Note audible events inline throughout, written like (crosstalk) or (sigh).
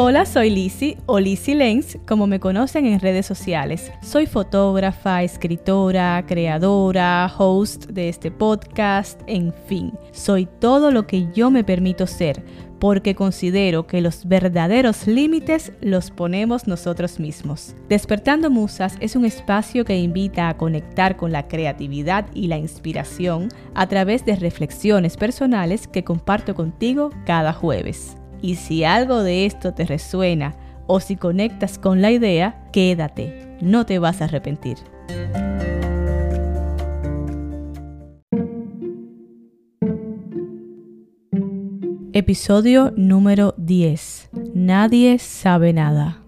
Hola, soy Lizzie o Lizzie Lenz, como me conocen en redes sociales. Soy fotógrafa, escritora, creadora, host de este podcast, en fin, soy todo lo que yo me permito ser, porque considero que los verdaderos límites los ponemos nosotros mismos. Despertando Musas es un espacio que invita a conectar con la creatividad y la inspiración a través de reflexiones personales que comparto contigo cada jueves. Y si algo de esto te resuena o si conectas con la idea, quédate, no te vas a arrepentir. Episodio número 10. Nadie sabe nada.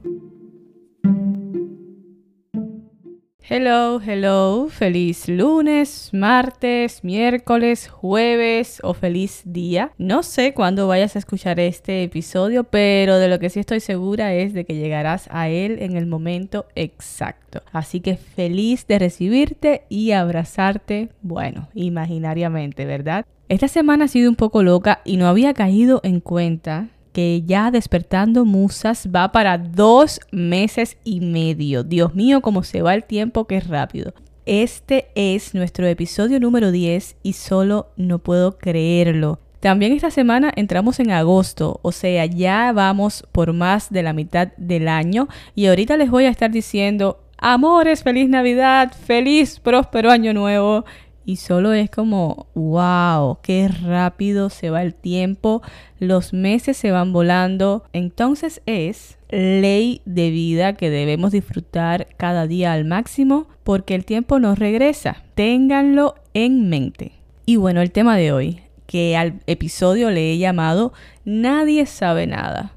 Hello, hello, feliz lunes, martes, miércoles, jueves o feliz día. No sé cuándo vayas a escuchar este episodio, pero de lo que sí estoy segura es de que llegarás a él en el momento exacto. Así que feliz de recibirte y abrazarte, bueno, imaginariamente, ¿verdad? Esta semana ha sido un poco loca y no había caído en cuenta que ya despertando musas va para dos meses y medio. Dios mío, cómo se va el tiempo, qué rápido. Este es nuestro episodio número 10 y solo no puedo creerlo. También esta semana entramos en agosto, o sea, ya vamos por más de la mitad del año y ahorita les voy a estar diciendo, amores, feliz Navidad, feliz, próspero año nuevo y solo es como, wow, qué rápido se va el tiempo, los meses se van volando. Entonces es ley de vida que debemos disfrutar cada día al máximo porque el tiempo no regresa. Ténganlo en mente. Y bueno, el tema de hoy, que al episodio le he llamado Nadie sabe nada.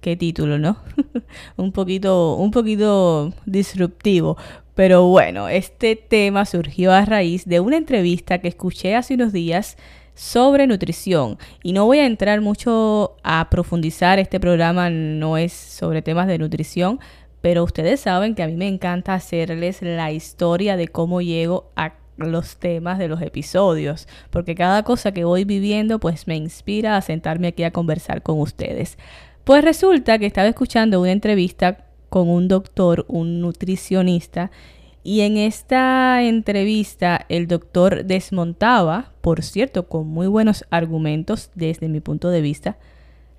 Qué título, ¿no? (laughs) un poquito un poquito disruptivo, pero bueno, este tema surgió a raíz de una entrevista que escuché hace unos días sobre nutrición. Y no voy a entrar mucho a profundizar, este programa no es sobre temas de nutrición, pero ustedes saben que a mí me encanta hacerles la historia de cómo llego a los temas de los episodios, porque cada cosa que voy viviendo pues me inspira a sentarme aquí a conversar con ustedes. Pues resulta que estaba escuchando una entrevista con un doctor, un nutricionista, y en esta entrevista el doctor desmontaba, por cierto, con muy buenos argumentos desde mi punto de vista,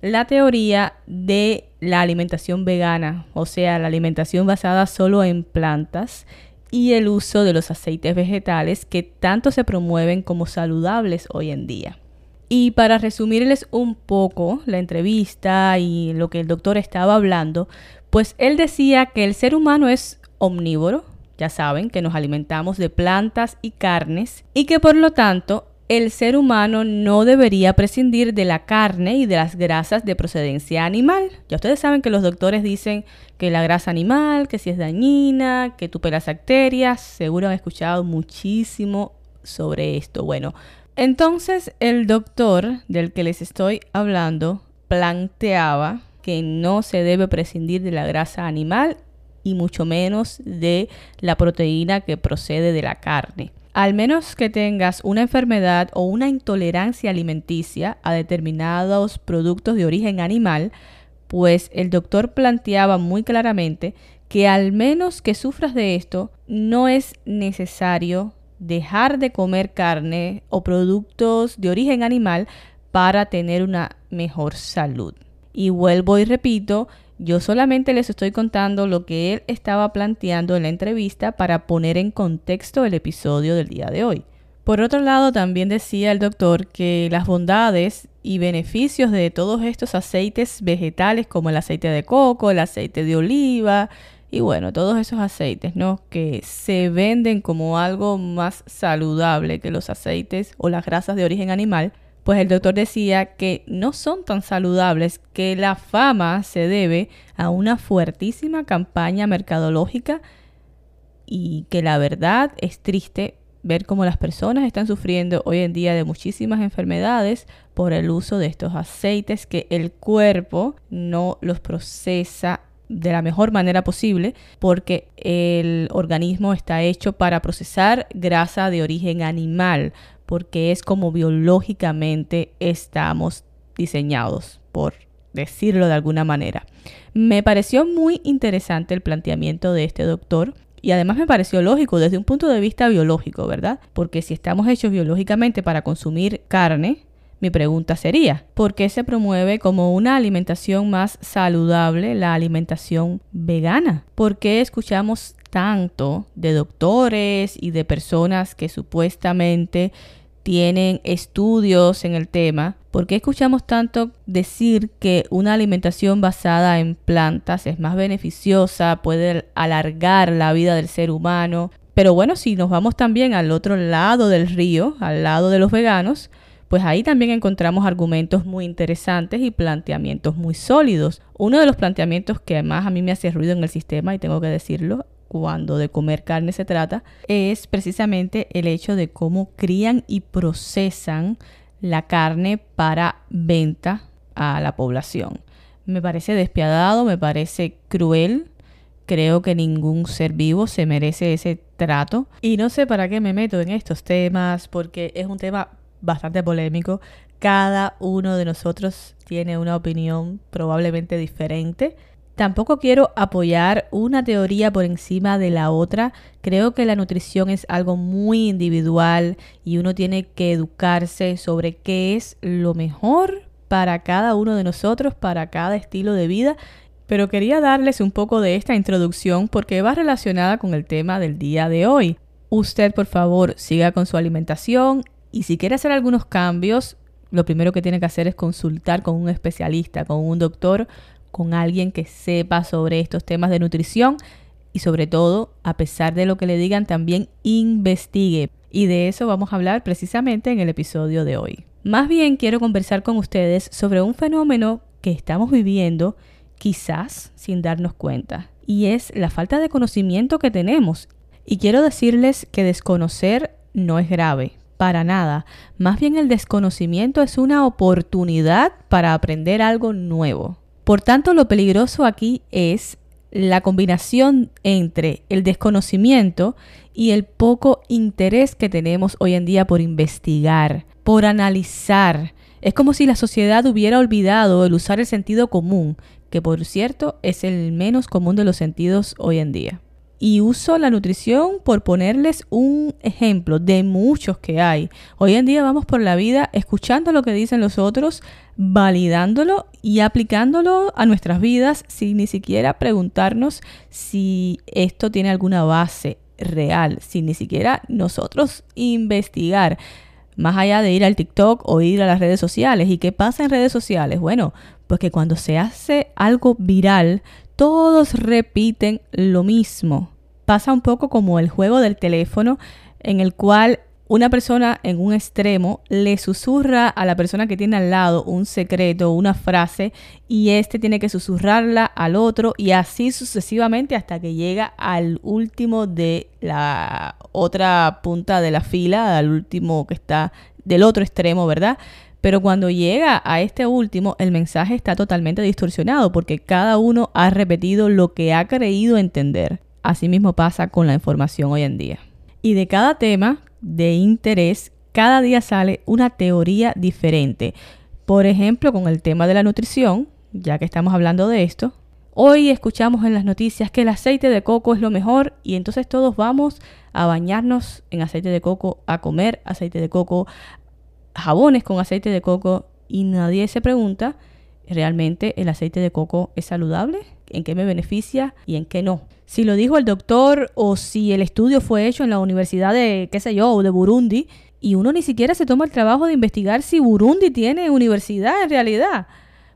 la teoría de la alimentación vegana, o sea, la alimentación basada solo en plantas y el uso de los aceites vegetales que tanto se promueven como saludables hoy en día. Y para resumirles un poco la entrevista y lo que el doctor estaba hablando, pues él decía que el ser humano es omnívoro, ya saben que nos alimentamos de plantas y carnes y que por lo tanto el ser humano no debería prescindir de la carne y de las grasas de procedencia animal. Ya ustedes saben que los doctores dicen que la grasa animal, que si es dañina, que tupela las bacterias, seguro han escuchado muchísimo sobre esto. Bueno, entonces el doctor del que les estoy hablando planteaba que no se debe prescindir de la grasa animal y mucho menos de la proteína que procede de la carne. Al menos que tengas una enfermedad o una intolerancia alimenticia a determinados productos de origen animal, pues el doctor planteaba muy claramente que al menos que sufras de esto, no es necesario dejar de comer carne o productos de origen animal para tener una mejor salud. Y vuelvo y repito, yo solamente les estoy contando lo que él estaba planteando en la entrevista para poner en contexto el episodio del día de hoy. Por otro lado, también decía el doctor que las bondades y beneficios de todos estos aceites vegetales como el aceite de coco, el aceite de oliva y bueno, todos esos aceites, ¿no? Que se venden como algo más saludable que los aceites o las grasas de origen animal, pues el doctor decía que no son tan saludables, que la fama se debe a una fuertísima campaña mercadológica y que la verdad es triste ver cómo las personas están sufriendo hoy en día de muchísimas enfermedades por el uso de estos aceites que el cuerpo no los procesa de la mejor manera posible porque el organismo está hecho para procesar grasa de origen animal, porque es como biológicamente estamos diseñados por decirlo de alguna manera. Me pareció muy interesante el planteamiento de este doctor y además me pareció lógico desde un punto de vista biológico, ¿verdad? Porque si estamos hechos biológicamente para consumir carne, mi pregunta sería, ¿por qué se promueve como una alimentación más saludable la alimentación vegana? ¿Por qué escuchamos tanto de doctores y de personas que supuestamente tienen estudios en el tema, ¿por qué escuchamos tanto decir que una alimentación basada en plantas es más beneficiosa, puede alargar la vida del ser humano? Pero bueno, si nos vamos también al otro lado del río, al lado de los veganos, pues ahí también encontramos argumentos muy interesantes y planteamientos muy sólidos. Uno de los planteamientos que más a mí me hace ruido en el sistema, y tengo que decirlo, cuando de comer carne se trata, es precisamente el hecho de cómo crían y procesan la carne para venta a la población. Me parece despiadado, me parece cruel. Creo que ningún ser vivo se merece ese trato. Y no sé para qué me meto en estos temas, porque es un tema bastante polémico. Cada uno de nosotros tiene una opinión probablemente diferente Tampoco quiero apoyar una teoría por encima de la otra. Creo que la nutrición es algo muy individual y uno tiene que educarse sobre qué es lo mejor para cada uno de nosotros, para cada estilo de vida. Pero quería darles un poco de esta introducción porque va relacionada con el tema del día de hoy. Usted, por favor, siga con su alimentación y si quiere hacer algunos cambios, lo primero que tiene que hacer es consultar con un especialista, con un doctor con alguien que sepa sobre estos temas de nutrición y sobre todo, a pesar de lo que le digan, también investigue. Y de eso vamos a hablar precisamente en el episodio de hoy. Más bien quiero conversar con ustedes sobre un fenómeno que estamos viviendo quizás sin darnos cuenta. Y es la falta de conocimiento que tenemos. Y quiero decirles que desconocer no es grave, para nada. Más bien el desconocimiento es una oportunidad para aprender algo nuevo. Por tanto, lo peligroso aquí es la combinación entre el desconocimiento y el poco interés que tenemos hoy en día por investigar, por analizar. Es como si la sociedad hubiera olvidado el usar el sentido común, que por cierto es el menos común de los sentidos hoy en día. Y uso la nutrición por ponerles un ejemplo de muchos que hay. Hoy en día vamos por la vida escuchando lo que dicen los otros, validándolo y aplicándolo a nuestras vidas sin ni siquiera preguntarnos si esto tiene alguna base real, sin ni siquiera nosotros investigar. Más allá de ir al TikTok o ir a las redes sociales. ¿Y qué pasa en redes sociales? Bueno, pues que cuando se hace algo viral, todos repiten lo mismo. Pasa un poco como el juego del teléfono en el cual una persona en un extremo le susurra a la persona que tiene al lado un secreto, una frase, y este tiene que susurrarla al otro y así sucesivamente hasta que llega al último de la otra punta de la fila, al último que está del otro extremo, ¿verdad? Pero cuando llega a este último, el mensaje está totalmente distorsionado porque cada uno ha repetido lo que ha creído entender. Asimismo pasa con la información hoy en día. Y de cada tema, de interés, cada día sale una teoría diferente. Por ejemplo, con el tema de la nutrición, ya que estamos hablando de esto, hoy escuchamos en las noticias que el aceite de coco es lo mejor y entonces todos vamos a bañarnos en aceite de coco, a comer aceite de coco, jabones con aceite de coco y nadie se pregunta, ¿realmente el aceite de coco es saludable? ¿En qué me beneficia y en qué no? si lo dijo el doctor o si el estudio fue hecho en la universidad de, qué sé yo, de Burundi, y uno ni siquiera se toma el trabajo de investigar si Burundi tiene universidad en realidad.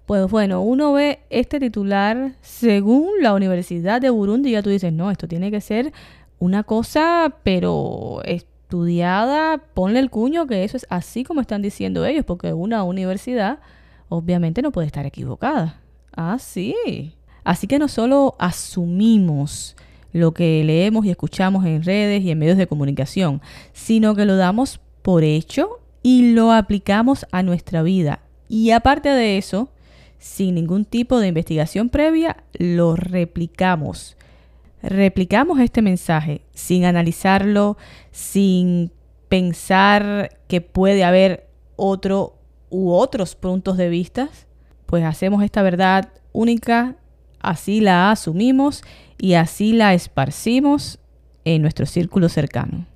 Pues bueno, uno ve este titular según la Universidad de Burundi y ya tú dices, no, esto tiene que ser una cosa, pero estudiada, ponle el cuño que eso es así como están diciendo ellos, porque una universidad obviamente no puede estar equivocada. Ah, sí. Así que no solo asumimos lo que leemos y escuchamos en redes y en medios de comunicación, sino que lo damos por hecho y lo aplicamos a nuestra vida. Y aparte de eso, sin ningún tipo de investigación previa, lo replicamos. Replicamos este mensaje sin analizarlo, sin pensar que puede haber otro u otros puntos de vista pues hacemos esta verdad única, así la asumimos y así la esparcimos en nuestro círculo cercano.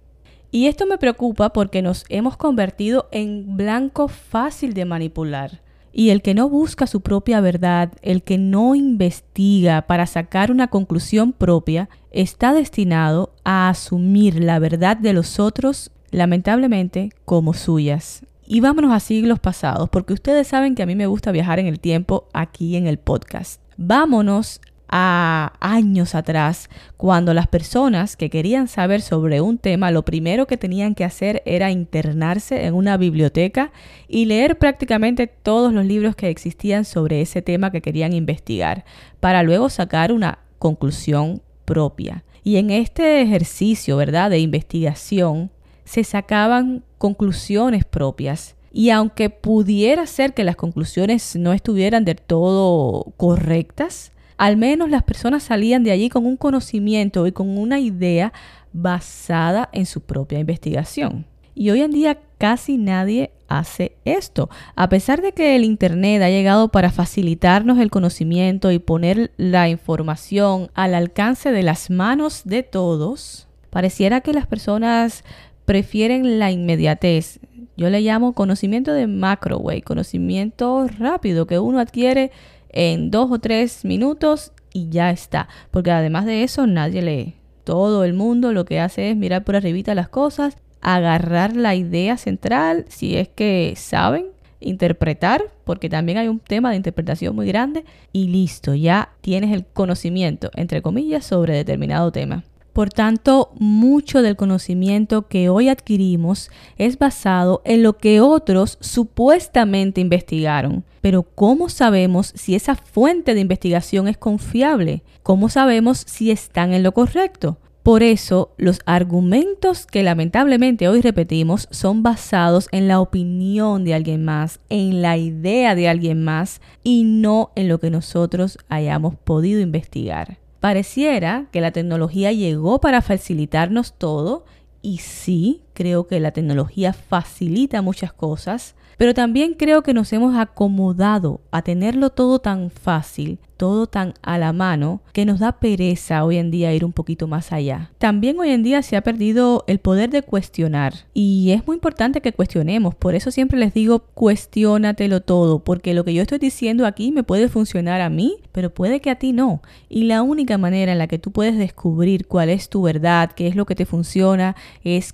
Y esto me preocupa porque nos hemos convertido en blanco fácil de manipular. Y el que no busca su propia verdad, el que no investiga para sacar una conclusión propia, está destinado a asumir la verdad de los otros, lamentablemente, como suyas. Y vámonos a siglos pasados, porque ustedes saben que a mí me gusta viajar en el tiempo aquí en el podcast. Vámonos a años atrás, cuando las personas que querían saber sobre un tema, lo primero que tenían que hacer era internarse en una biblioteca y leer prácticamente todos los libros que existían sobre ese tema que querían investigar, para luego sacar una conclusión propia. Y en este ejercicio, ¿verdad?, de investigación, se sacaban conclusiones propias. Y aunque pudiera ser que las conclusiones no estuvieran del todo correctas, al menos las personas salían de allí con un conocimiento y con una idea basada en su propia investigación. Y hoy en día casi nadie hace esto. A pesar de que el Internet ha llegado para facilitarnos el conocimiento y poner la información al alcance de las manos de todos, pareciera que las personas prefieren la inmediatez. Yo le llamo conocimiento de macro, conocimiento rápido que uno adquiere en dos o tres minutos y ya está. Porque además de eso nadie lee. Todo el mundo lo que hace es mirar por arribita las cosas, agarrar la idea central, si es que saben, interpretar, porque también hay un tema de interpretación muy grande, y listo, ya tienes el conocimiento, entre comillas, sobre determinado tema. Por tanto, mucho del conocimiento que hoy adquirimos es basado en lo que otros supuestamente investigaron. Pero ¿cómo sabemos si esa fuente de investigación es confiable? ¿Cómo sabemos si están en lo correcto? Por eso, los argumentos que lamentablemente hoy repetimos son basados en la opinión de alguien más, en la idea de alguien más y no en lo que nosotros hayamos podido investigar. Pareciera que la tecnología llegó para facilitarnos todo y sí, creo que la tecnología facilita muchas cosas, pero también creo que nos hemos acomodado a tenerlo todo tan fácil todo tan a la mano que nos da pereza hoy en día ir un poquito más allá. También hoy en día se ha perdido el poder de cuestionar y es muy importante que cuestionemos, por eso siempre les digo cuestionatelo todo, porque lo que yo estoy diciendo aquí me puede funcionar a mí, pero puede que a ti no. Y la única manera en la que tú puedes descubrir cuál es tu verdad, qué es lo que te funciona, es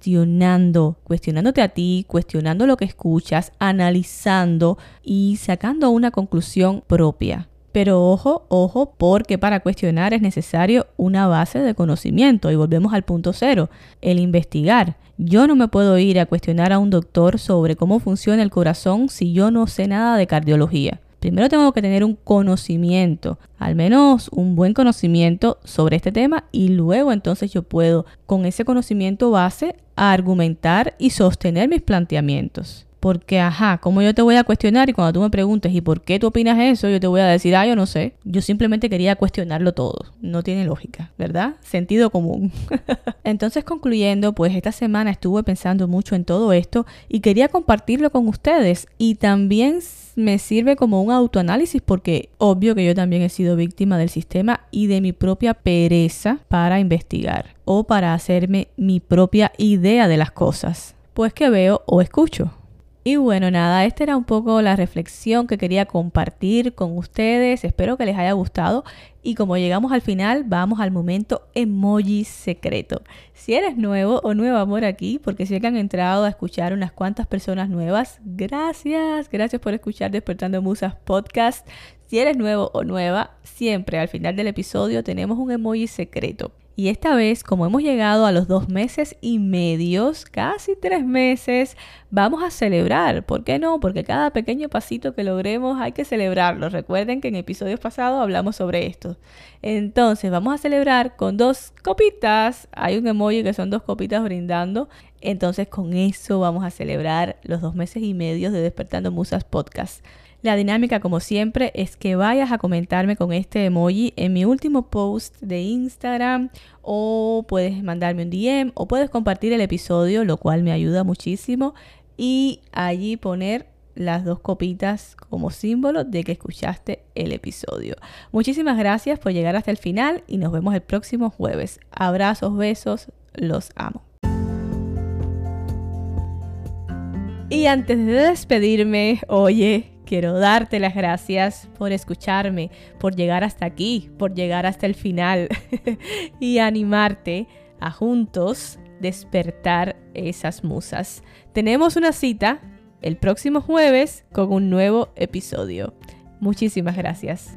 cuestionando, cuestionándote a ti, cuestionando lo que escuchas, analizando y sacando una conclusión propia. Pero ojo, ojo, porque para cuestionar es necesario una base de conocimiento. Y volvemos al punto cero, el investigar. Yo no me puedo ir a cuestionar a un doctor sobre cómo funciona el corazón si yo no sé nada de cardiología. Primero tengo que tener un conocimiento, al menos un buen conocimiento sobre este tema y luego entonces yo puedo con ese conocimiento base argumentar y sostener mis planteamientos. Porque, ajá, como yo te voy a cuestionar y cuando tú me preguntes, ¿y por qué tú opinas eso? Yo te voy a decir, ah, yo no sé. Yo simplemente quería cuestionarlo todo. No tiene lógica, ¿verdad? Sentido común. (laughs) Entonces, concluyendo, pues esta semana estuve pensando mucho en todo esto y quería compartirlo con ustedes. Y también me sirve como un autoanálisis porque obvio que yo también he sido víctima del sistema y de mi propia pereza para investigar o para hacerme mi propia idea de las cosas. Pues que veo o escucho. Y bueno, nada, esta era un poco la reflexión que quería compartir con ustedes. Espero que les haya gustado. Y como llegamos al final, vamos al momento emoji secreto. Si eres nuevo o nueva por aquí, porque sé que han entrado a escuchar unas cuantas personas nuevas, gracias, gracias por escuchar Despertando Musas Podcast. Si eres nuevo o nueva, siempre al final del episodio tenemos un emoji secreto. Y esta vez, como hemos llegado a los dos meses y medios, casi tres meses, vamos a celebrar. ¿Por qué no? Porque cada pequeño pasito que logremos hay que celebrarlo. Recuerden que en episodios pasados hablamos sobre esto. Entonces, vamos a celebrar con dos copitas. Hay un emoji que son dos copitas brindando. Entonces, con eso vamos a celebrar los dos meses y medios de Despertando Musas Podcast. La dinámica, como siempre, es que vayas a comentarme con este emoji en mi último post de Instagram o puedes mandarme un DM o puedes compartir el episodio, lo cual me ayuda muchísimo y allí poner las dos copitas como símbolo de que escuchaste el episodio. Muchísimas gracias por llegar hasta el final y nos vemos el próximo jueves. Abrazos, besos, los amo. Y antes de despedirme, oye, quiero darte las gracias por escucharme, por llegar hasta aquí, por llegar hasta el final (laughs) y animarte a juntos despertar esas musas. Tenemos una cita el próximo jueves con un nuevo episodio. Muchísimas gracias.